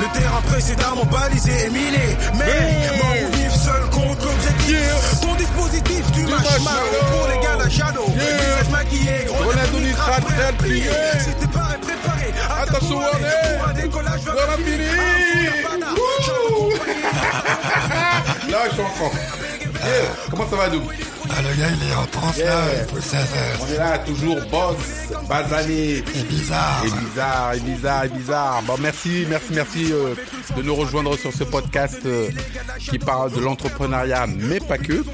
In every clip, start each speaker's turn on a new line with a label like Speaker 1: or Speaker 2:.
Speaker 1: Le terrain précédemment balisé et miné. Mais, mort ou vivre seul contre l'objectif. Ton dispositif, tu mâches mal pour les gars d'un shadow. Visage maquillé, grenade au nitrate, prêt plié. C'était pas préparé.
Speaker 2: Attention, allez.
Speaker 1: Pour un décollage vers
Speaker 2: Voilà,
Speaker 1: la ville.
Speaker 2: fini.
Speaker 1: Un fou, la bada.
Speaker 2: Là, je suis en. Yeah. Comment ça va, nous
Speaker 3: Ah, le gars, il est en transe là,
Speaker 2: Yeah.
Speaker 3: il ça fasse.
Speaker 2: On est là, toujours boss, basané.
Speaker 3: C'est bizarre.
Speaker 2: Et bizarre, et bizarre, et bizarre. Bon, merci, merci, merci euh, de nous rejoindre sur ce podcast euh, qui parle de l'entrepreneuriat, mais pas que.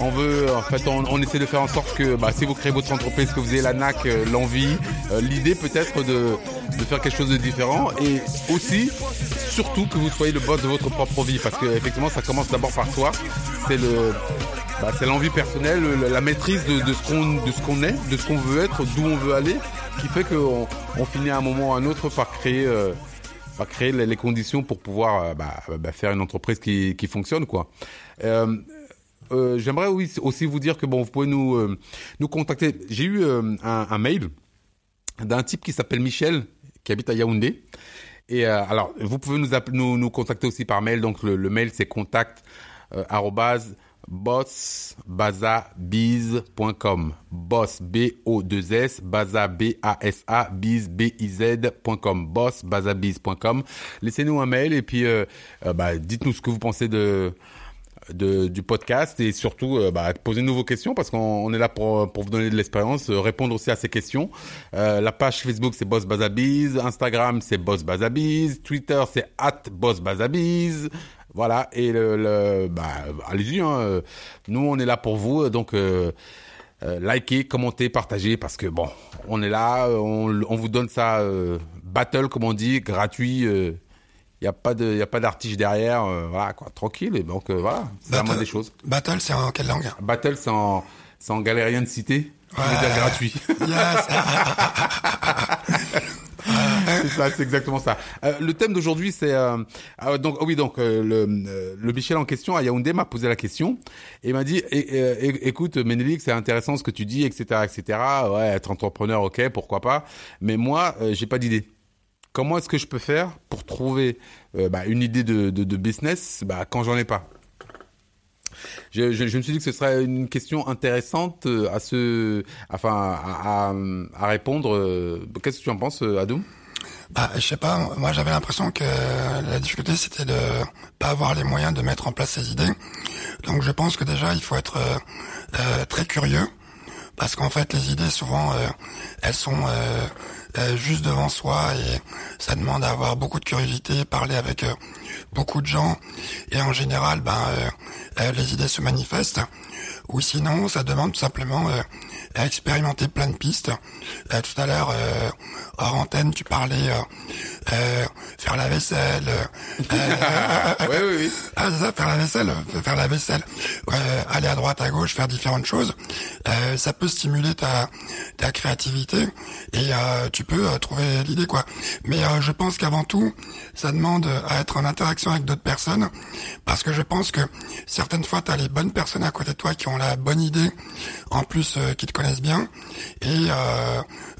Speaker 2: On veut, en fait, on, on essaie de faire en sorte que, bah, si vous créez votre entreprise, que vous ayez la nac, euh, l'envie, l'idée peut-être de, de faire quelque chose de différent, et aussi, surtout que vous soyez le boss de votre propre vie, parce que effectivement, ça commence d'abord par soi. C'est le, bah, c'est l'envie personnelle, le- la maîtrise de, ce qu'on de ce qu'on est, de ce qu'on veut être, d'où on veut aller, qui fait qu'on on finit à un moment ou à un autre par créer euh, par créer les, conditions pour pouvoir euh, bah, bah, faire une entreprise qui, fonctionne quoi. Euh, J'aimerais aussi vous dire que bon, vous pouvez nous nous contacter. J'ai eu un mail d'un type qui s'appelle Michel, qui habite à Yaoundé. Et euh, alors, vous pouvez nous, nous nous contacter aussi par mail. Donc le, le mail c'est contact euh, bossbazabiz.com boss b o 2 s baza b a s a biz b i z.com bossbazabiz.com laissez-nous un mail et puis euh, euh, bah, dites-nous ce que vous pensez de de, du podcast et surtout euh, bah, posez-nous vos questions parce qu'on on est là pour, pour vous donner de l'expérience, euh, répondre aussi à ces questions. Euh, la page Facebook c'est Boss Bazabiz, Instagram c'est Boss Bazabiz, Twitter c'est at Boss Bazabiz. Voilà et le, le bah, allez-y. Hein, nous on est là pour vous donc. Euh, euh, likez, commentez, partagez parce que bon, on est là, on, on vous donne ça euh, battle comme on dit, gratuit. Euh, il y a pas de, y a pas d'artige derrière, euh, voilà quoi, tranquille. Et donc euh, voilà, c'est la
Speaker 3: Battle-
Speaker 2: moindre des choses.
Speaker 3: Battle, c'est en quelle langue
Speaker 2: Battle, c'est en, c'est en galérien de cité, veut dire gratuit.
Speaker 3: Yes.
Speaker 2: c'est ça, c'est exactement ça. Euh, le thème d'aujourd'hui, c'est euh, ah, donc oh oui donc euh, le, euh, le Michel en question à Yaoundé m'a posé la question et m'a dit é- é- é- écoute Ménélique, c'est intéressant ce que tu dis, etc., etc. Ouais, être entrepreneur, ok, pourquoi pas. Mais moi, euh, j'ai pas d'idée. Comment est-ce que je peux faire pour trouver euh, bah, une idée de, business bah, quand j'en ai pas? Je, me suis dit que ce serait une question intéressante euh, à à, répondre. euh, Qu'est-ce que tu en penses, Adoum?
Speaker 3: Bah, je sais pas, moi j'avais l'impression que la difficulté c'était de pas avoir les moyens de mettre en place ces idées. Donc je pense que déjà il faut être très curieux parce qu'en fait les idées souvent elles sont juste devant soi et ça demande à avoir beaucoup de curiosité, parler avec euh, beaucoup de gens et en général ben euh, euh, les idées se manifestent ou sinon ça demande tout simplement euh, à expérimenter plein de pistes. Euh, tout à l'heure, euh, hors antenne, tu parlais euh, faire la vaisselle. euh,
Speaker 2: Oui, oui, oui.
Speaker 3: ah, ça, faire la vaisselle, faire la vaisselle, euh, aller à droite, à gauche, faire différentes choses. Euh, ça peut stimuler ta ta créativité et euh, tu peux trouver l'idée quoi. Mais euh, je pense qu'avant tout, ça demande à être en interaction avec d'autres personnes parce que je pense que certaines fois, tu as les bonnes personnes à côté de toi qui ont la bonne idée, en plus euh, qui te connaissent bien et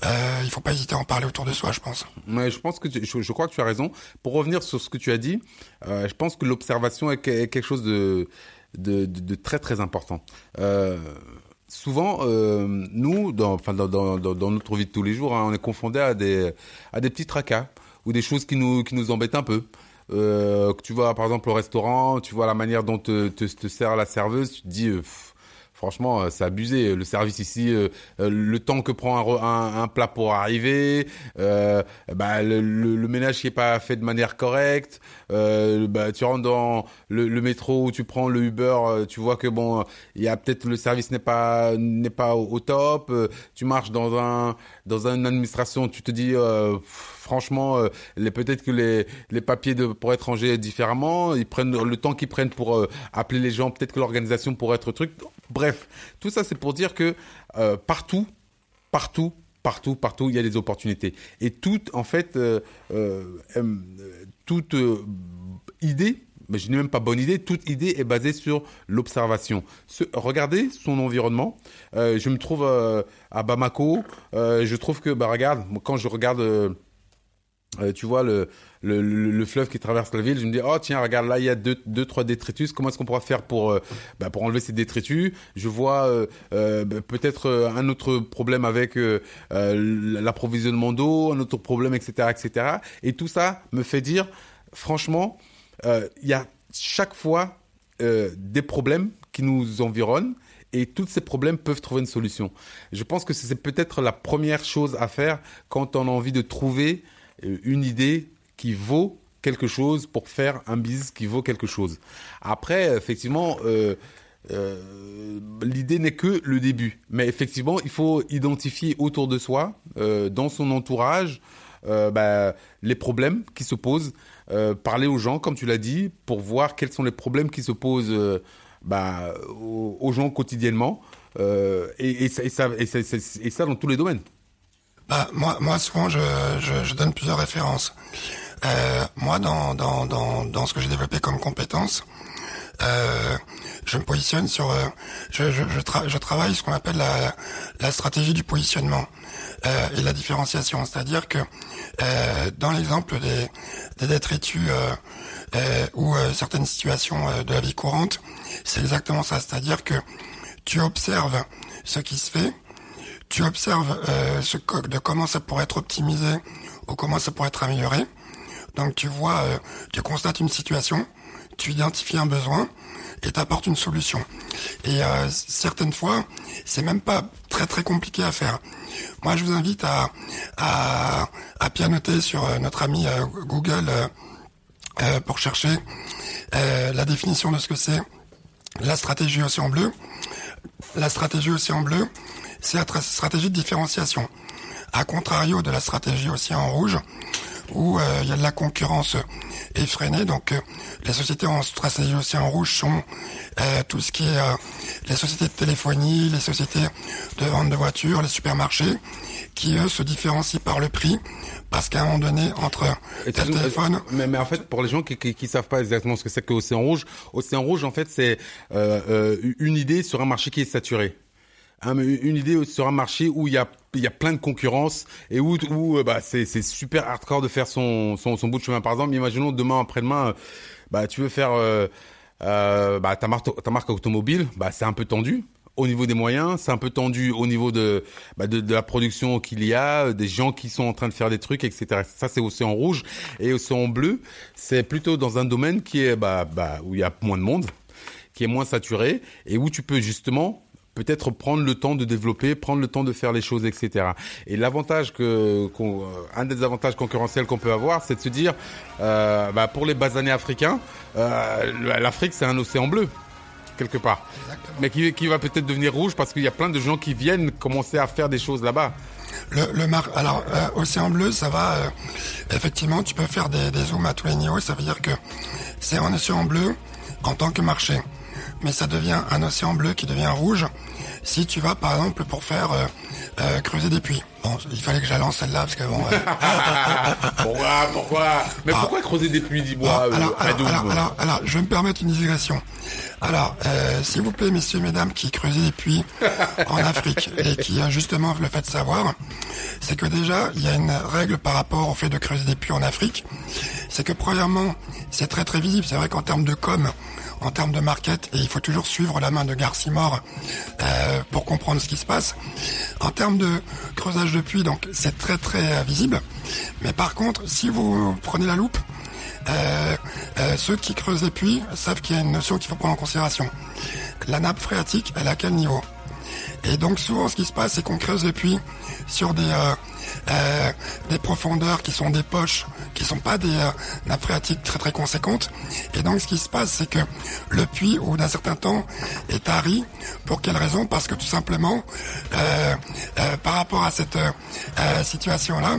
Speaker 3: euh, il faut pas hésiter à en parler autour de soi, je pense.
Speaker 2: Mais je pense que je, crois que tu as raison. Pour revenir sur ce que tu as dit, euh, je pense que l'observation est, que- est quelque chose de, très très important. Euh, souvent, euh, nous, dans, notre vie de tous les jours, hein, on est confondé à des, à petits tracas ou des choses qui nous, embêtent un peu. Tu vois, par exemple, au restaurant, tu vois la manière dont te, te, sert la serveuse, tu te dis, franchement, euh, c'est abusé. Le service ici, euh, euh, le temps que prend un, un, un plat pour arriver, euh, bah, le, le, le ménage qui est pas fait de manière correcte. Euh, bah, tu rentres dans le, le métro ou tu prends le Uber, euh, tu vois que bon, il y a peut-être le service n'est pas n'est pas au, top. Euh, tu marches dans un dans une administration, tu te dis euh, franchement, euh, peut-être que les papiers de pour être rangés différemment, ils prennent le temps qu'ils prennent pour euh, appeler les gens, peut-être que l'organisation pourrait être truc. Bref, tout ça c'est pour dire que euh, partout, partout, partout, partout, il y a des opportunités. Et toute, en fait, toute idée, mais je n'ai même pas bonne idée, toute idée est basée sur l'observation. Regardez son environnement. Je me trouve à Bamako. Je trouve que, bah regarde, quand je regarde euh, tu vois le, le, le, fleuve qui traverse la ville, je me dis oh tiens regarde là il y a deux deux trois détritus, comment est-ce qu'on pourra faire pour euh, bah, pour enlever ces détritus? Je vois euh, bah, peut-être un autre problème avec l'approvisionnement d'eau, un autre problème etc etc. Et tout ça me fait dire franchement il y a chaque fois des problèmes qui nous environnent et tous ces problèmes peuvent trouver une solution. Je pense que c'est peut-être la première chose à faire quand on a envie de trouver une idée qui vaut quelque chose pour faire un business qui vaut quelque chose. Après, effectivement, euh, euh, l'idée n'est que le début. Mais effectivement, il faut identifier autour de soi, euh, dans son entourage, euh, bah, les problèmes qui se posent, euh, parler aux gens, comme tu l'as dit, pour voir quels sont les problèmes qui se posent bah, aux, gens quotidiennement, et ça dans tous les domaines.
Speaker 3: Bah, moi, moi souvent, je, je, je donne plusieurs références. Euh, moi, dans, dans, dans, dans ce que j'ai développé comme compétence, euh, je me positionne sur, euh, je, je, je, tra je, travaille ce qu'on appelle la, la stratégie du positionnement euh, et la différenciation. C'est-à-dire que euh, dans l'exemple des, des détritus euh, euh, ou certaines situations de la vie courante, c'est exactement ça. C'est-à-dire que tu observes ce qui se fait, tu observes euh, ce de comment ça pourrait être optimisé ou comment ça pourrait être amélioré. Donc tu vois, euh, tu constates une situation, tu identifies un besoin et tu apportes une solution. Et euh, certaines fois, c'est même pas très très compliqué à faire. Moi, je vous invite à, à, à pianoter sur euh, notre ami euh, Google euh, pour chercher la définition de ce que c'est la stratégie océan bleu. La stratégie océan bleu, c'est la stratégie de différenciation. À contrario de la stratégie aussi en rouge, où euh, il y a de la concurrence effrénée. Donc euh, les sociétés en stratégie aussi en rouge sont euh, tout ce qui est euh, les sociétés de téléphonie, les sociétés de vente de voitures, les supermarchés, qui eux se différencient par le prix. Parce qu'à un moment donné, entre
Speaker 2: tel téléphone... Mais, mais, en fait, pour les gens qui, qui, qui savent pas exactement ce que c'est que Océan Rouge, Océan Rouge, en fait, c'est une idée sur un marché qui est saturé. Hein, une idée sur un marché où il y a il y a plein de concurrence et où, où euh, bah c'est c'est super hardcore de faire son, son son bout de chemin par exemple imaginons demain après-demain euh, bah tu veux faire euh, euh, bah ta marque ta marque automobile bah c'est un peu tendu au niveau des moyens, c'est un peu tendu au niveau de, bah de, de la production qu'il y a, des gens qui sont en train de faire des trucs, etc. Ça, c'est Océan Rouge. Et Océan Bleu, c'est plutôt dans un domaine qui est bah, bah, où il y a moins de monde, qui est moins saturé, et où tu peux justement peut-être prendre le temps de développer, prendre le temps de faire les choses, etc. Et l'avantage que, qu un des avantages concurrentiels qu'on peut avoir, c'est de se dire, euh, bah, pour les basanés africains, euh, l'Afrique c'est un océan bleu quelque part, Exactement. mais qui, qui va peut-être devenir rouge parce qu'il y a plein de gens qui viennent commencer à faire des choses là-bas.
Speaker 3: Le, le mar alors euh, océan bleu, ça va. Euh, effectivement, tu peux faire des, des zooms à tous les niveaux. Ça veut dire que c'est un océan bleu en tant que marché mais ça devient un océan bleu qui devient rouge si tu vas par exemple pour faire euh, euh, creuser des puits. Bon, il fallait que j'allance celle-là parce que bon. Euh...
Speaker 2: pourquoi, pourquoi? Mais ah, pourquoi creuser des puits, dis-moi
Speaker 3: ah, alors, alors, alors, alors, alors, je vais me permettre une digression. Alors, euh, s'il vous plaît, messieurs, mesdames, qui creusez des puits en Afrique et qui justement le fait de savoir, c'est que déjà, il y a une règle par rapport au fait de creuser des puits en Afrique. C'est que premièrement, c'est très très visible. C'est vrai qu'en termes de com, en termes de market et il faut toujours suivre la main de Garcimore euh, pour comprendre ce qui se passe. En termes de creusage de puits, donc c'est très très euh, visible. Mais par contre, si vous prenez la loupe, euh, euh, ceux qui creusent les puits savent qu'il y a une notion qu'il faut prendre en considération. La nappe phréatique, elle est à quel niveau? Et donc souvent, ce qui se passe, c'est qu'on creuse les puits sur des euh, euh, des profondeurs qui sont des poches, qui sont pas des euh, nappes phréatiques très très conséquentes. Et donc ce qui se passe, c'est que le puits, au bout d'un certain temps, est tari. Pour quelle raison? Parce que tout simplement, euh, euh, par rapport à cette euh, situation-là,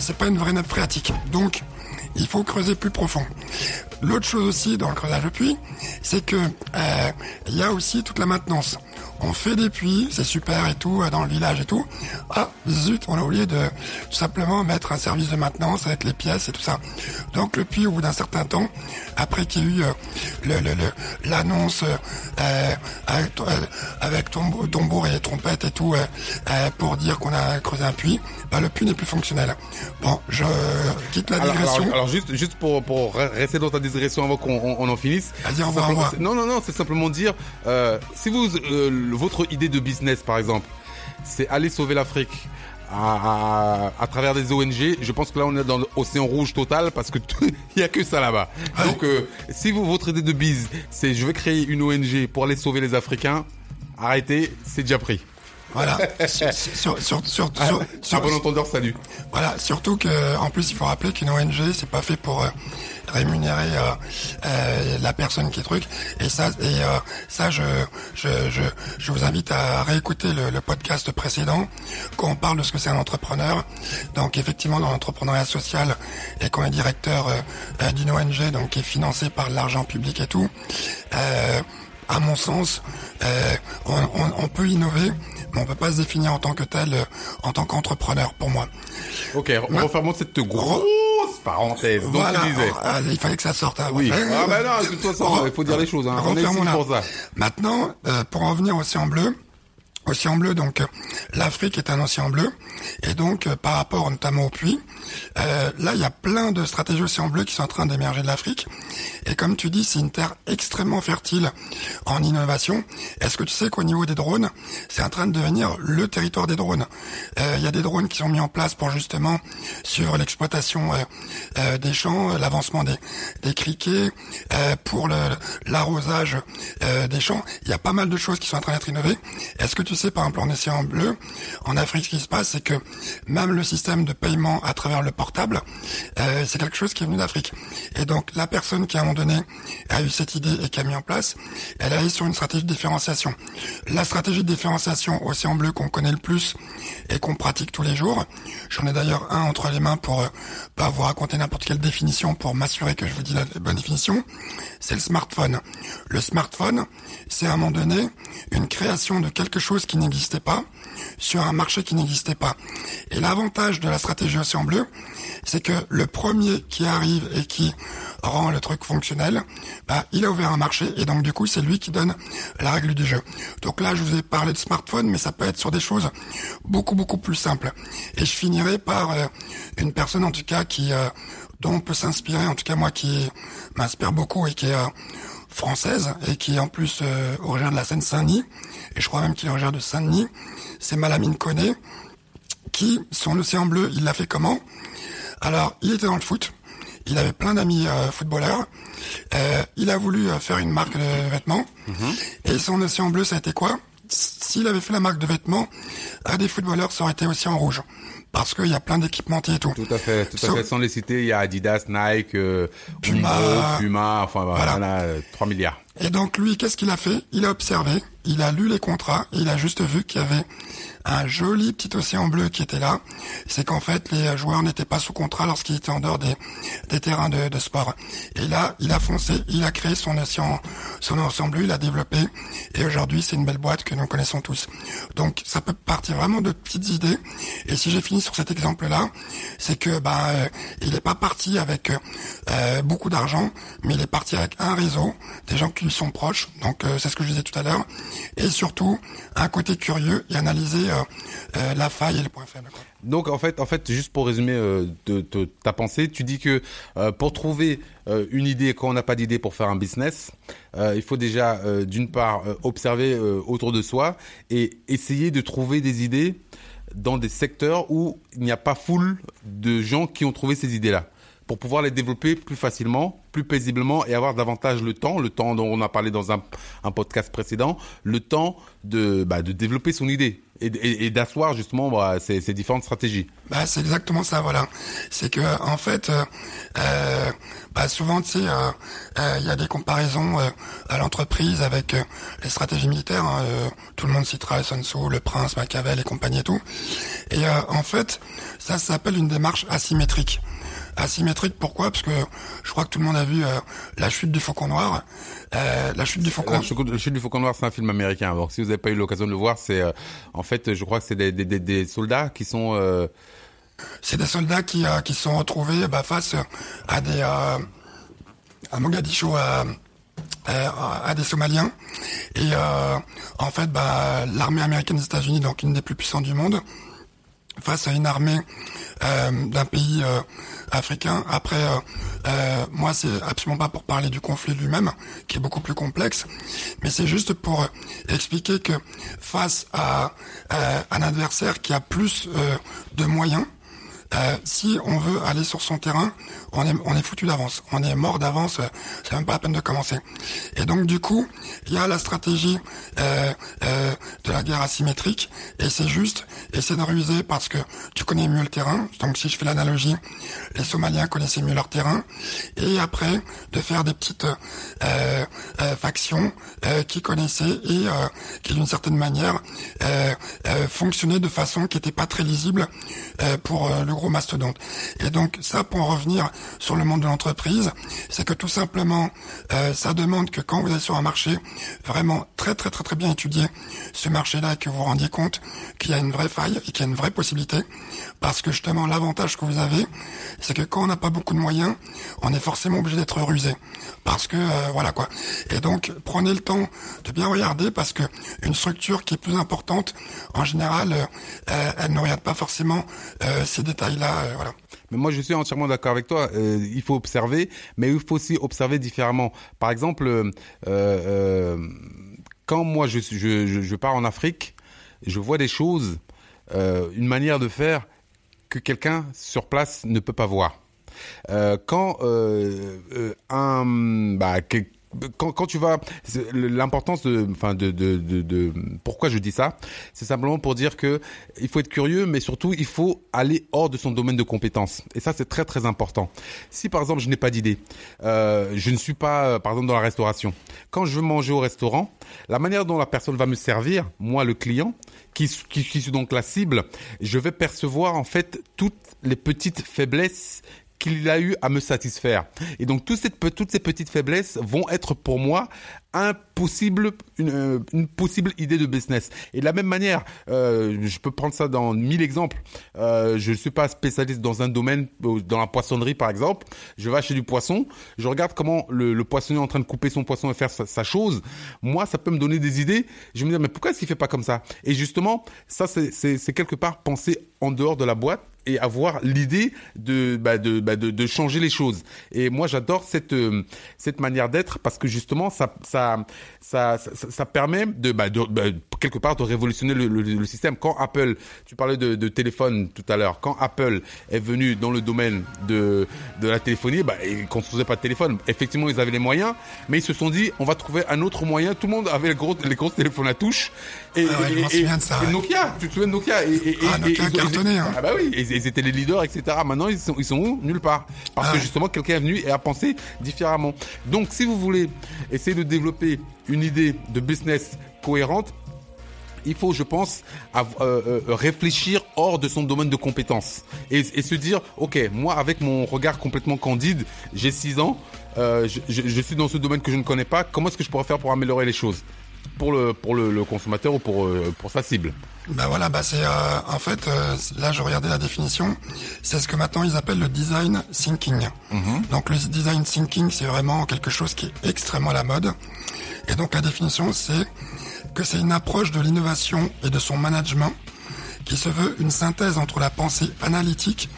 Speaker 3: c'est pas une vraie nappe phréatique. Donc il faut creuser plus profond. L'autre chose aussi dans le creusage de puits, c'est que il y a aussi toute la maintenance. On fait des puits, c'est super et tout, dans le village et tout. Ah, zut, on a oublié de tout simplement mettre un service de maintenance avec les pièces et tout ça. Donc le puits, au bout d'un certain temps, après qu'il y ait eu euh, l'annonce euh, avec, euh, avec tombour et trompette et tout pour dire qu'on a creusé un puits, bah, le puits n'est plus fonctionnel. Bon, je quitte la digression.
Speaker 2: Alors, juste, juste pour, pour rester dans ta digression avant qu'on en finisse.
Speaker 3: Vas-y, au revoir.
Speaker 2: Non, non, non, c'est simplement dire, si vous votre idée de business, par exemple, c'est aller sauver l'Afrique à, travers des ONG, je pense que là on est dans l'océan rouge total parce que il y a que ça là-bas. Donc euh, si vous votre idée de bise, c'est je vais créer une ONG pour aller sauver les Africains, arrêtez, c'est déjà pris.
Speaker 3: Voilà. sur, sur, sur,
Speaker 2: sur, bon entendeur, salut.
Speaker 3: Voilà. Surtout que, en plus, il faut rappeler qu'une ONG, c'est pas fait pour euh, rémunérer euh, euh, la personne qui est truc. Et ça, et euh, ça, je, je, je, je, vous invite à réécouter le, le podcast précédent quand on parle de ce que c'est un entrepreneur. Donc, effectivement, dans l'entrepreneuriat social et qu'on est directeur d'une ONG, donc qui est financé par l'argent public et tout. à mon sens, on, on, on peut innover mais on peut pas se définir en tant que tel, euh, en tant qu'entrepreneur, pour moi.
Speaker 2: Ok, on refermons cette grosse parenthèse. Donc
Speaker 3: voilà,
Speaker 2: tu disais.
Speaker 3: Ah, il fallait que ça sorte. Hein,
Speaker 2: oui. Ah ben non, de toute façon, il faut dire les choses. Hein. On est ici pour ça.
Speaker 3: Maintenant, euh, pour en venir au Océan Bleu, Océan bleu, donc l'Afrique est un océan bleu, et donc euh, par rapport notamment au puits, euh, là il y a plein de stratégies océan bleu qui sont en train d'émerger de l'Afrique, et comme tu dis, c'est une terre extrêmement fertile en innovation. Est-ce que tu sais qu'au niveau des drones, c'est en train de devenir le territoire des drones? Euh, Il y a des drones qui sont mis en place pour justement sur l'exploitation des champs, l'avancement des, des criquets, pour l'arrosage des champs. Il y a pas mal de choses qui sont en train d'être innovées. Est-ce que tu sais, par exemple, en océan bleu, en Afrique, ce qui se passe, c'est que même le système de paiement à travers le portable, euh, c'est quelque chose qui est venu d'Afrique. Et donc, la personne qui, à un moment donné, a eu cette idée et qui a mis en place, elle a eu sur une stratégie de différenciation. La stratégie de différenciation océan bleu qu'on connaît le plus et qu'on pratique tous les jours, j'en ai d'ailleurs un entre les mains pour euh, pas vous raconter n'importe quelle définition pour m'assurer que je vous dis la bonne définition, c'est le smartphone. Le smartphone, c'est à un moment donné une création de quelque chose qui n'existait pas sur un marché qui n'existait pas. Et l'avantage de la stratégie Océan Bleu, c'est que le premier qui arrive et qui rend le truc fonctionnel, bah, il a ouvert un marché et donc du coup c'est lui qui donne la règle du jeu. Donc là je vous ai parlé de smartphone, mais ça peut être sur des choses beaucoup beaucoup plus simples. Et je finirai par euh, une personne en tout cas qui euh, dont on peut s'inspirer, en tout cas moi qui m'inspire beaucoup et qui est euh, française et qui est en plus originaire de la Seine-Saint-Denis, et je crois même qu'il est originaire de Saint-Denis, c'est Malamine Koné, qui, son océan bleu, il l'a fait comment? Alors, il était dans le foot, il avait plein d'amis euh, footballeurs, euh, il a voulu euh, faire une marque de vêtements, mhm. et son océan bleu, ça a été quoi? S'il avait fait la marque de vêtements, à des footballeurs, ça aurait été aussi en rouge parce qu'il y a plein d'équipementiers et tout.
Speaker 2: Tout à fait, tout à fait. Sans les citer, il y a Adidas, Nike, Puma, Puma, enfin voilà, voilà 3 milliards.
Speaker 3: Et donc lui, qu'est-ce qu'il a fait? Il a observé, il a lu les contrats, il a juste vu qu'il y avait un joli petit océan bleu qui était là, c'est qu'en fait les joueurs n'étaient pas sous contrat lorsqu'ils étaient en dehors des, des terrains de, de, sport. Et là, il a foncé, il a créé son océan, son océan bleu, il a développé, et aujourd'hui c'est une belle boîte que nous connaissons tous. Donc ça peut partir vraiment de petites idées. Et si j'ai fini sur cet exemple-là, c'est que bah euh, il n'est pas parti avec euh, beaucoup d'argent, mais il est parti avec un réseau, des gens qui lui sont proches. Donc euh, c'est ce que je disais tout à l'heure, et surtout un côté curieux et analyser euh, euh, la faille et le point.
Speaker 2: Donc en fait, en fait, juste pour résumer euh, de, ta pensée, tu dis que pour trouver une idée quand on n'a pas d'idée pour faire un business, il faut déjà d'une part observer autour de soi et essayer de trouver des idées dans des secteurs où il n'y a pas foule de gens qui ont trouvé ces idées-là pour pouvoir les développer plus facilement, plus paisiblement et avoir davantage le temps, le temps dont on a parlé dans un, podcast précédent, le temps de, bah, de développer son idée et, d'asseoir justement bah, ces, différentes stratégies.
Speaker 3: Bah, c'est exactement ça, voilà. C'est que en fait, euh, euh bah, souvent, tu euh, euh, il y a des comparaisons à l'entreprise avec les stratégies militaires. Hein, tout le monde citera Sun Tzu, le Prince, Machiavel et compagnie et tout. Et en fait, ça s'appelle une démarche asymétrique. Asymétrique. Pourquoi? Parce que je crois que tout le monde a vu la chute du Faucon Noir. la chute du Faucon.
Speaker 2: La chute, du Faucon Noir, c'est un film américain. Si vous n'avez pas eu l'occasion de le voir, c'est en fait, je crois que c'est des, des, des, soldats qui sont
Speaker 3: c'est des soldats qui, qui sont retrouvés bah, face à des à Mogadiscio à, à, des Somaliens et en fait bah, l'armée américaine des États-Unis donc une des plus puissantes du monde face à une armée euh, d'un pays euh, africain. Après, euh, moi, c'est absolument pas pour parler du conflit lui-même, qui est beaucoup plus complexe, mais c'est juste pour expliquer que face à un adversaire qui a plus de moyens, euh, si on veut aller sur son terrain, on est, on est foutu d'avance. On est mort d'avance, euh, c'est même pas la peine de commencer. Et donc du coup, il y a la stratégie euh, euh, de la guerre asymétrique, et c'est juste essayer de ruser parce que tu connais mieux le terrain. Donc si je fais l'analogie, les Somaliens connaissaient mieux leur terrain, et après de faire des petites euh, factions qui connaissaient et qui d'une certaine manière fonctionnaient de façon qui n'était pas très lisible pour le mastodonte. Et donc ça, pour en revenir sur le monde de l'entreprise, c'est que tout simplement, euh, ça demande que quand vous êtes sur un marché vraiment très très très très bien étudié, ce marché-là, et que vous vous rendiez compte qu'il y a une vraie faille et qu'il y a une vraie possibilité, parce que justement l'avantage que vous avez, c'est que quand on n'a pas beaucoup de moyens, on est forcément obligé d'être rusé, parce que euh, voilà quoi. Et donc prenez le temps de bien regarder, parce que une structure qui est plus importante, en général, euh, elle ne regarde pas forcément ces détails là euh, voilà.
Speaker 2: Mais moi, je suis entièrement d'accord avec toi. Euh, il faut observer, mais il faut aussi observer différemment. Par exemple, euh, quand moi je, je, je, pars en Afrique, je vois des choses, une manière de faire que quelqu'un sur place ne peut pas voir. quand un bah, quand, tu vas, l'importance de, enfin de, de, de, pourquoi je dis ça, c'est simplement pour dire que il faut être curieux, mais surtout il faut aller hors de son domaine de compétence. Et ça c'est très très important. Si par exemple je n'ai pas d'idée, euh, je ne suis pas euh, par exemple dans la restauration. Quand je veux manger au restaurant, la manière dont la personne va me servir, moi le client, qui, qui suis donc la cible, je vais percevoir en fait toutes les petites faiblesses qu'il a eu à me satisfaire. Et donc toutes ces, petites faiblesses vont être pour moi un une, euh, une, possible idée de business. Et de la même manière, euh, je peux prendre ça dans mille exemples. Euh, je ne suis pas spécialiste dans un domaine, euh, dans la poissonnerie par exemple. Je vais acheter du poisson, je regarde comment le, le poissonnier est en train de couper son poisson et faire sa, sa, chose. Moi, ça peut me donner des idées. Je me dis mais pourquoi est-ce qu'il fait pas comme ça? Et justement, ça c'est quelque part penser en dehors de la boîte et avoir l'idée de, bah de, bah de, de changer les choses. Et moi, j'adore cette cette manière d'être parce que justement, ça, ça ça, ça, permet de, bah, bah, quelque part de révolutionner le, système. Quand Apple, tu parlais de, téléphone tout à l'heure, quand Apple est venu dans le domaine de, de la téléphonie, bah, ils construisaient pas de téléphone. Effectivement, ils avaient les moyens, mais ils se sont dit, on va trouver un autre moyen. Tout le monde avait les gros, les gros téléphones à touche.
Speaker 3: Et, ah
Speaker 2: Nokia, tu te souviens de Nokia et,
Speaker 3: ah, Nokia cartonné, hein.
Speaker 2: Ah bah oui, ils, étaient les leaders, etc. Maintenant, ils sont, ils sont où? Nulle part. Parce ah que justement, quelqu'un est venu et a pensé différemment. Donc, si vous voulez essayer de développer une idée de business cohérente, il faut, je pense, euh, euh, réfléchir hors de son domaine de compétences et, se dire, ok, moi avec mon regard complètement candide, j'ai 6 ans, euh, je, suis dans ce domaine que je ne connais pas, comment est-ce que je pourrais faire pour améliorer les choses pour le pour le, consommateur ou pour pour sa cible?
Speaker 3: Ben voilà, bah c'est en fait là je regardais la définition, c'est ce que maintenant ils appellent le design thinking. Mm-hmm. Donc le design thinking c'est vraiment quelque chose qui est extrêmement à la mode. Et donc la définition, c'est que c'est une approche de l'innovation et de son management qui se veut une synthèse entre la pensée analytique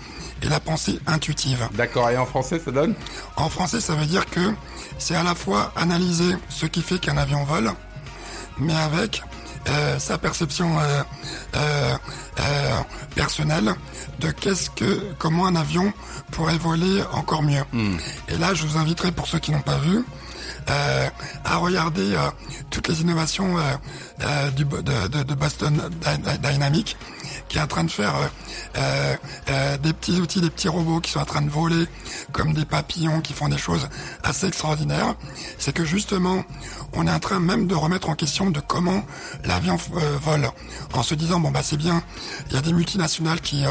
Speaker 3: et la pensée intuitive.
Speaker 2: D'accord, et en français ça donne?
Speaker 3: En français ça veut dire que c'est à la fois analyser ce qui fait qu'un avion vole, mais avec euh, sa perception euh, euh, personnelle de qu'est-ce que comment un avion pourrait voler encore mieux. Hmm. Et là, je vous inviterai pour ceux qui n'ont pas vu à regarder euh, toutes les innovations euh, du, de, de, Boston Dynamics qui est en train de faire des petits outils, des petits robots qui sont en train de voler comme des papillons, qui font des choses assez extraordinaires. C'est que justement, on est en train même de remettre en question de comment l'avion vole, en se disant bon bah c'est bien, il y a des multinationales qui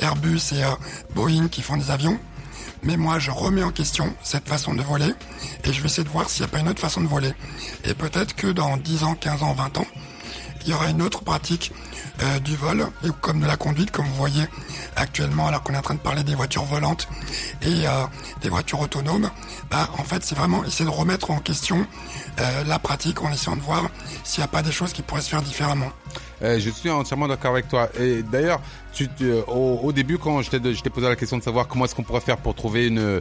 Speaker 3: Airbus et Boeing qui font des avions mais moi je remets en question cette façon de voler et je vais essayer de voir s'il n'y a pas une autre façon de voler. Et peut-être que dans 10 ans, 15 ans, 20 ans, il y aura une autre pratique euh, du vol, comme de la conduite, comme vous voyez actuellement, alors qu'on est en train de parler des voitures volantes et euh, des voitures autonomes, bah, en fait, c'est vraiment essayer de remettre en question euh, la pratique en essayant de voir s'il n'y a pas des choses qui pourraient se faire différemment.
Speaker 2: Euh, je suis entièrement d'accord avec toi. Et d'ailleurs, tu, euh, au, au, début, quand je t'ai posé la question de savoir comment est-ce qu'on pourrait faire pour trouver une,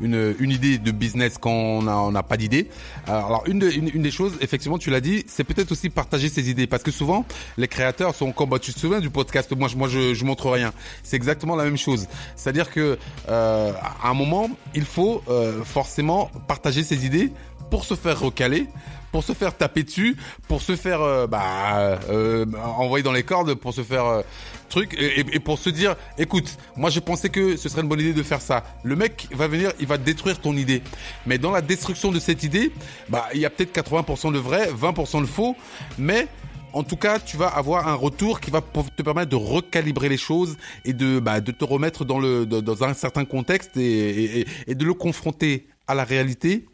Speaker 2: une, une idée de business quand on n'a on a pas d'idée. Alors, une, de, une, des choses, effectivement, tu l'as dit, c'est peut-être aussi partager ses idées. Parce que souvent, les créateurs sont comme, bah, tu te souviens du podcast, moi, je, moi je, je montre rien. C'est exactement la même chose. C'est-à-dire que euh, à un moment, il faut euh, forcément partager ses idées pour se faire recaler pour se faire taper dessus, pour se faire euh, bah, euh, envoyer dans les cordes, pour se faire euh, truc et, pour se dire, écoute, moi je pensais que ce serait une bonne idée de faire ça. Le mec va venir, il va détruire ton idée. Mais dans la destruction de cette idée, bah il y a peut-être 80% de vrai, 20% de faux, mais en tout cas, tu vas avoir un retour qui va te permettre de recalibrer les choses et de, bah, de te remettre dans, le, dans un certain contexte et, et de le confronter à la réalité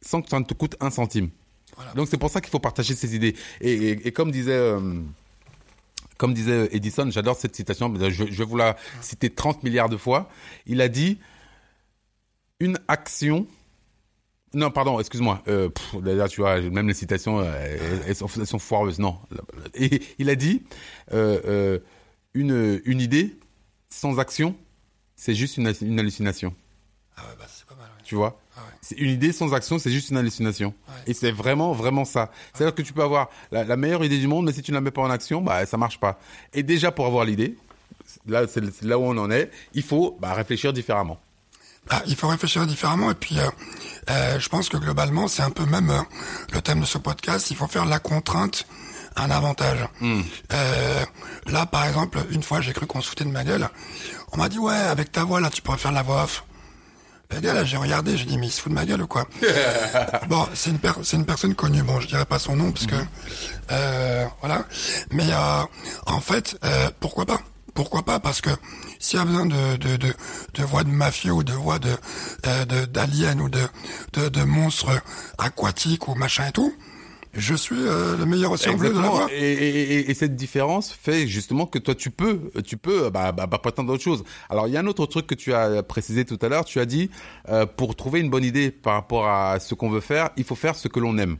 Speaker 2: sans que ça ne te coûte un centime. Donc c'est pour ça qu'il faut partager ses idées. Et, comme disait euh, comme disait Edison, j'adore cette citation, je, je, vais vous la citer 30 milliards de fois. Il a dit une action. Non, pardon, excuse-moi. Euh, tu vois, même les citations, euh, elles, sont, elles, foireuses. Non. Et il a dit une, une idée sans action, c'est juste une hallucination.
Speaker 3: Ah ouais, bah c'est pas mal. Ouais.
Speaker 2: Tu vois
Speaker 3: ah ouais.
Speaker 2: C'est une idée sans action, c'est juste une hallucination. Et c'est vraiment, vraiment ça. C'est-à-dire que tu peux avoir la, la, meilleure idée du monde, mais si tu ne la mets pas en action, bah ça marche pas. Et déjà pour avoir l'idée, là c'est là où on en est, il faut bah, réfléchir différemment.
Speaker 3: Bah, il faut réfléchir différemment et puis euh, euh, je pense que globalement c'est un peu même euh, le thème de ce podcast. Il faut faire la contrainte un avantage.
Speaker 2: Hmm.
Speaker 3: Euh, là, par exemple, une fois, j'ai cru qu'on se foutait de ma gueule. On m'a dit, ouais, avec ta voix, là, tu pourrais faire la voix off. Le gars, là, j'ai regardé, j'ai dit, mais il se fout de ma gueule ou quoi Bon, c'est une, per une personne connue, bon, je dirais pas son nom, parce que... Euh, voilà. Mais euh, en fait, euh, pourquoi pas? Pourquoi pas? Parce que s'il y a besoin de, de, de, de voix de mafieux ou de voix de euh, d'aliens ou de, de, de monstres aquatiques ou machin et tout, je suis euh, le meilleur aussi de la voix.
Speaker 2: Et, et, et, cette différence fait justement que toi tu peux, tu peux, bah, bah, bah prétendre d'autres choses. Alors il y a un autre truc que tu as précisé tout à l'heure. Tu as dit euh, pour trouver une bonne idée par rapport à ce qu'on veut faire, il faut faire ce que l'on aime.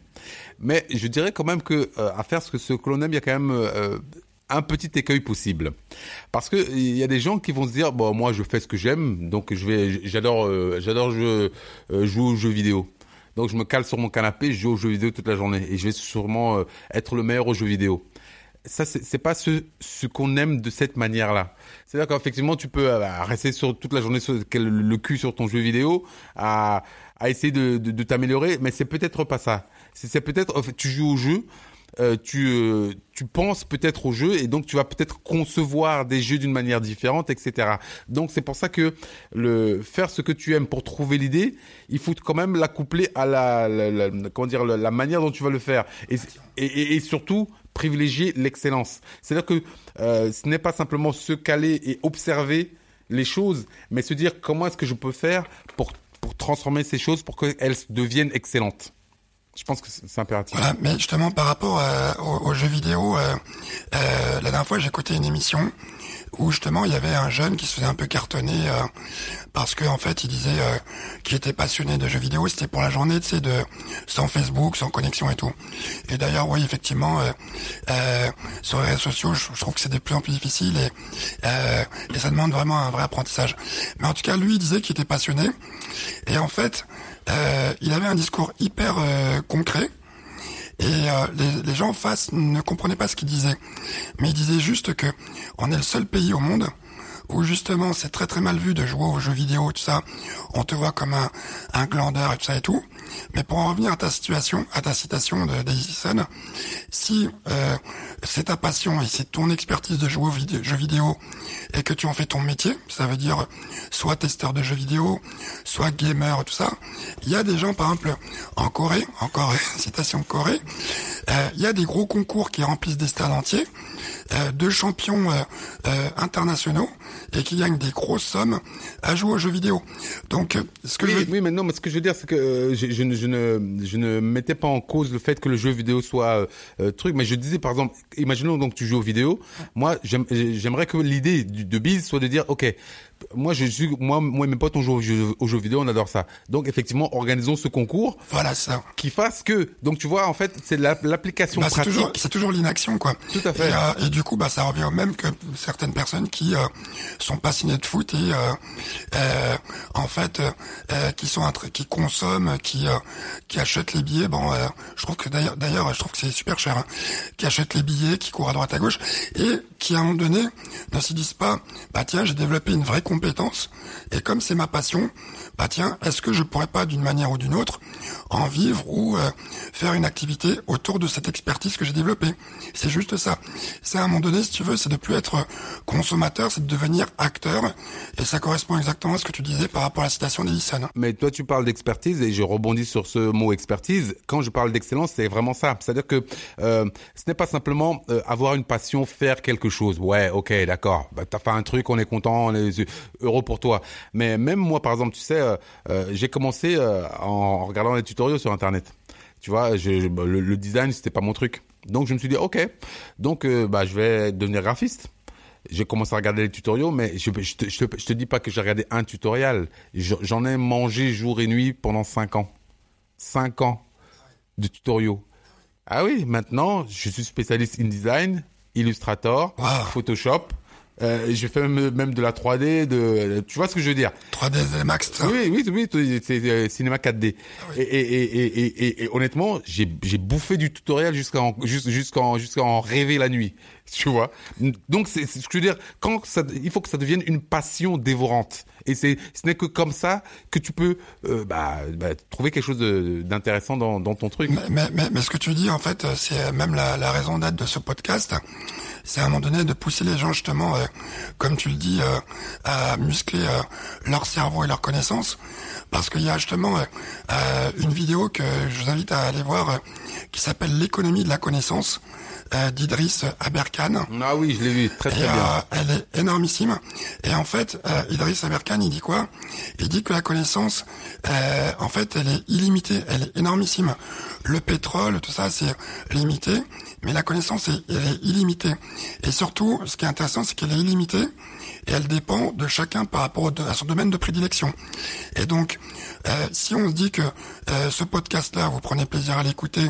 Speaker 2: Mais je dirais quand même que euh, à faire ce que ce que l'on aime, il y a quand même euh, un petit écueil possible parce que il y a des gens qui vont se dire bon moi je fais ce que j'aime donc je vais j'adore euh, j'adore jouer, euh, jouer aux jeux vidéo donc je me cale sur mon canapé, je joue aux jeux vidéo toute la journée et je vais sûrement euh, être le meilleur aux jeux vidéo. Ça, c'est pas ce, ce qu'on aime de cette manière-là. C'est-à-dire qu'effectivement, tu peux euh, rester sur toute la journée sur le, cul sur ton jeu vidéo, à, à essayer de, de, de t'améliorer, mais c'est peut-être pas ça. C'est peut-être, tu joues au jeu, euh, tu, euh, tu penses peut-être au jeu et donc tu vas peut-être concevoir des jeux d'une manière différente, etc. Donc c'est pour ça que le faire ce que tu aimes pour trouver l'idée, il faut quand même l'accoupler à la, la, la, comment dire la, la, manière dont tu vas le faire et, et, et surtout privilégier l'excellence. C'est-à-dire que euh, ce n'est pas simplement se caler et observer les choses, mais se dire comment est-ce que je peux faire pour pour transformer ces choses pour qu'elles deviennent excellentes. Je pense que c'est impératif.
Speaker 3: Voilà, mais justement par rapport euh, aux, aux, jeux vidéo, euh, euh, la dernière fois écouté une émission où justement il y avait un jeune qui se faisait un peu cartonner euh, parce que en fait il disait euh, qu'il était passionné de jeux vidéo, c'était pour la journée, tu sais, de sans Facebook, sans connexion et tout. Et d'ailleurs, oui, effectivement, euh, sur les réseaux sociaux, je, je trouve que c'est de plus en plus difficile et, et ça demande vraiment un vrai apprentissage. Mais en tout cas, lui il disait qu'il était passionné et en fait euh, il avait un discours hyper euh, concret. Et euh, les, gens en face ne comprenaient pas ce qu'il disait. Mais il disait juste que on est le seul pays au monde où justement c'est très très mal vu de jouer aux jeux vidéo, tout ça. On te voit comme un, un glandeur et tout ça et tout. Mais pour en revenir à ta situation, à ta citation de Daisy si euh, c'est ta passion et c'est ton expertise de jouer aux vidéo, jeux vidéo et que tu en fais ton métier, ça veut dire soit testeur de jeux vidéo, soit gamer, tout ça. Il y a des gens, par exemple, en Corée, en Corée, citation Corée, il y a des gros concours qui remplissent des stades entiers, de champions internationaux et qui gagnent des grosses sommes à jouer aux jeux vidéo. Donc, ce que
Speaker 2: oui,
Speaker 3: je...
Speaker 2: oui, mais non, mais ce que je veux dire, c'est que je, je, ne, je, ne, je ne mettais pas en cause le fait que le jeu vidéo soit truc, mais je disais par exemple, imaginons donc tu joues aux vidéos, moi j'aimerais que l'idée de bise soit de dire, ok, moi, je suis, moi, moi, mes potes, on joue aux jeux, vidéo, on adore ça. Donc, effectivement, organisons ce concours.
Speaker 3: Voilà ça.
Speaker 2: Qui fasse que, donc, tu vois, en fait, c'est l'application
Speaker 3: bah,
Speaker 2: pratique.
Speaker 3: C'est toujours, l'inaction, quoi.
Speaker 2: Tout à fait.
Speaker 3: Et, euh, du coup, bah, ça revient au même que certaines personnes qui euh, sont passionnées de foot et, euh, en fait, qui sont qui consomment, qui qui achètent les billets. Bon, je trouve que d'ailleurs, d'ailleurs, je trouve que c'est super cher. Hein, qui achètent les billets, qui courent à droite à gauche et qui, à un moment donné, ne se disent pas, bah tiens, j'ai développé une vraie Et comme c'est ma passion, bah tiens, est-ce que je pourrais pas d'une manière ou d'une autre en vivre ou euh, faire une activité autour de cette expertise que j'ai développée? C'est juste ça. C'est à un moment donné, si tu veux, c'est de plus être consommateur, c'est de devenir acteur. Et ça correspond exactement à ce que tu disais par rapport à la citation d'Edison.
Speaker 2: Mais toi, tu parles d'expertise et je rebondis sur ce mot expertise. Quand je parle d'excellence, c'est vraiment ça. C'est-à-dire que euh, ce n'est pas simplement euh, avoir une passion, faire quelque chose. Ouais, ok, d'accord. Bah, t'as fait un truc, on est content, on est heureux pour toi. Mais même moi, par exemple, tu sais, euh, euh, j'ai commencé euh, en regardant les tutoriaux sur Internet. Tu vois, je, bah, le, design, c'était pas mon truc. Donc je me suis dit, ok, donc bah je vais devenir graphiste. J'ai commencé à regarder les tutoriaux, mais je, je, te, je, te, dis pas que j'ai regardé un tutoriel. J'en ai mangé jour et nuit pendant cinq ans. Cinq ans de tutoriaux. Ah oui, maintenant, je suis spécialiste in design, Illustrator, Photoshop, euh, j'ai fait même, de la 3D, de, tu vois ce que je veux dire?
Speaker 3: 3D Max, ça
Speaker 2: Oui, oui, oui, c'est euh, cinéma 4D. Ah et, et, et, et, et, honnêtement, j'ai bouffé du tutoriel jusqu'à en rêver la nuit, tu vois. Donc c'est ce que je veux dire. Quand ça, il faut que ça devienne une passion dévorante. Et c'est ce n'est que comme ça que tu peux euh, bah, bah, trouver quelque chose d'intéressant dans, ton truc.
Speaker 3: Mais, ce que tu dis en fait, c'est même la, raison d'être de ce podcast c'est à un moment donné de pousser les gens justement, euh, comme tu le dis, euh, à muscler euh, leur cerveau et leur connaissance. Parce qu'il y a justement une vidéo que je vous invite à aller voir qui s'appelle l'économie de la connaissance d'Idriss Aberkan.
Speaker 2: Ah oui, je l'ai vu, très très bien.
Speaker 3: elle est énormissime. Et en fait, Idriss Aberkan, il dit quoi? Il dit que la connaissance, en fait, elle est illimitée, elle est énormissime. Le pétrole, tout ça, c'est limité mais la connaissance est, est illimitée. Et surtout, ce qui est intéressant, c'est qu'elle est illimitée et elle dépend de chacun par rapport à son domaine de prédilection. Et donc, euh, si on se dit que euh, ce podcast-là, vous prenez plaisir à l'écouter,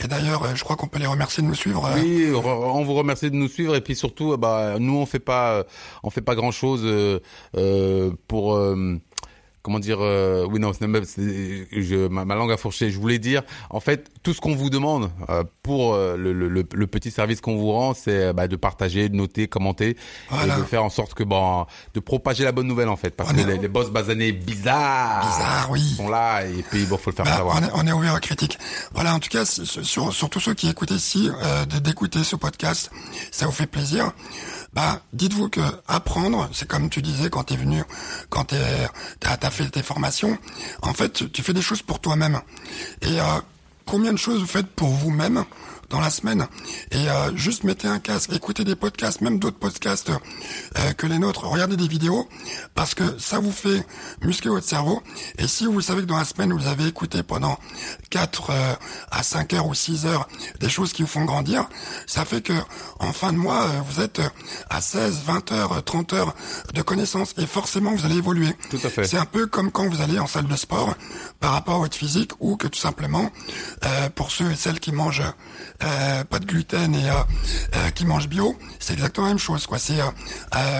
Speaker 3: et d'ailleurs, euh, je crois qu'on peut les remercier de nous suivre.
Speaker 2: Oui, on vous remercie de nous suivre, et puis surtout, bah, nous on fait pas, on fait pas grand-chose pour comment dire euh, oui non je, ma, ma, langue a fourché je voulais dire en fait tout ce qu'on vous demande euh, pour euh, le, le, le, petit service qu'on vous rend c'est bah, de partager de noter commenter et de faire en sorte que bon de propager la bonne nouvelle en fait. Parce que les, les, boss basanés bizarres
Speaker 3: bizarres oui.
Speaker 2: sont là et puis bon faut le faire bah, savoir.
Speaker 3: on est, on est, ouvert aux critiques. Voilà en tout cas sur, sur tous ceux qui écoutent ici d'écouter ce podcast ça vous fait plaisir. Bah, dites-vous que apprendre, c'est comme tu disais quand t'es venu, quand t'as as fait tes formations, en fait, tu fais des choses pour toi-même. Et euh, combien de choses vous faites pour vous-même dans la semaine et euh, juste mettez un casque, écoutez des podcasts, même d'autres podcasts euh, que les nôtres, regardez des vidéos parce que ça vous fait muscler votre cerveau et si vous savez que dans la semaine vous avez écouté pendant 4 euh, à 5 heures ou 6 heures des choses qui vous font grandir, ça fait que en fin de mois vous êtes à 16, 20 heures, 30 heures de connaissances et forcément vous allez évoluer.
Speaker 2: Tout à fait.
Speaker 3: C'est un peu comme quand vous allez en salle de sport par rapport à votre physique ou que tout simplement pour ceux et celles qui mangent euh, pas de gluten et euh, euh, qui mange bio, c'est exactement la même chose. quoi. C'est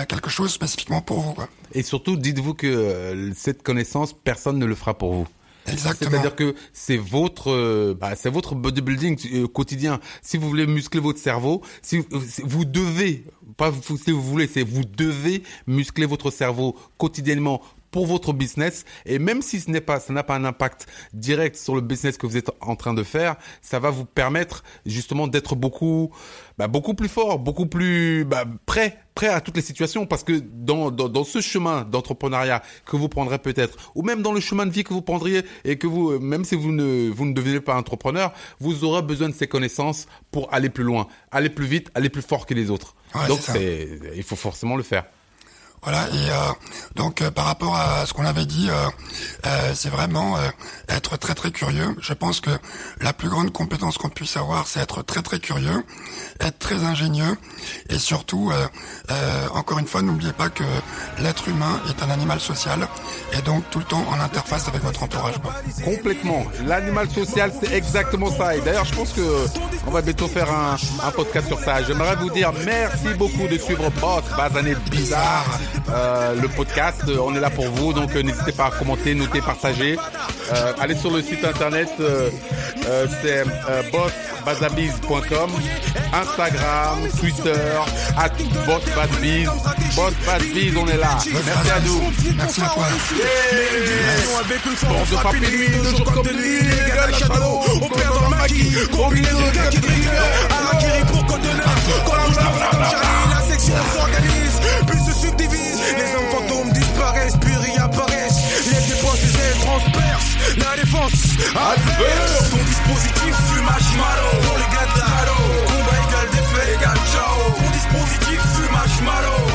Speaker 3: quelque chose spécifiquement pour vous. Quoi.
Speaker 2: Et surtout, dites-vous que cette connaissance, personne ne le fera pour vous.
Speaker 3: Exactement.
Speaker 2: C'est-à-dire que c'est votre, bah, c'est votre bodybuilding quotidien. Si vous voulez muscler votre cerveau, si vous devez, pas si vous voulez, c'est vous devez muscler votre cerveau quotidiennement pour votre business. Et même si ce n'est pas, ça n'a pas un impact direct sur le business que vous êtes en train de faire, ça va vous permettre justement d'être beaucoup, bah, beaucoup plus fort, beaucoup plus bah, prêt, prêt à toutes les situations. Parce que dans, dans, dans ce chemin d'entrepreneuriat que vous prendrez peut-être, ou même dans le chemin de vie que vous prendriez et que vous, même si vous ne, vous ne devenez pas entrepreneur, vous aurez besoin de ces connaissances pour aller plus loin, aller plus vite, aller plus fort que les autres. Donc c'est, il faut forcément le faire.
Speaker 3: Voilà, et euh, donc euh, par rapport à ce qu'on avait dit, euh, c'est vraiment être très très curieux. Je pense que la plus grande compétence qu'on puisse avoir, c'est être très très curieux, être très ingénieux, et surtout, encore une fois, n'oubliez pas que l'être humain est un animal social, et donc tout le temps en interface avec votre entourage.
Speaker 2: Complètement. L'animal social, c'est exactement ça. Et d'ailleurs, je pense que on va bientôt faire un, un podcast sur ça. J'aimerais vous dire merci beaucoup de suivre Boss Bazané Bizarre. Euh, le podcast. Euh, on est là pour vous, donc euh, n'hésitez pas à commenter, noter, partager. allez sur le site internet, c'est bossbazabiz.com, Instagram, Twitter, at bossbazbiz. Bossbazbiz, on est là. Merci à nous.
Speaker 3: Merci à toi.
Speaker 2: Bon, de nuit, jour comme de nuit, les gars Kaki, combinaison kaki criminel, à la pour conteneur. Quand on avance comme Charlie, la section s'organise,
Speaker 1: puis se subdivise. Les hommes fantômes disparaissent, puis réapparaissent. Les dépenses et transpercent la défense adverse. Ton dispositif fumage malo, pour les gars
Speaker 2: de combat égal défait égal ciao. Ton dispositif fumage malo.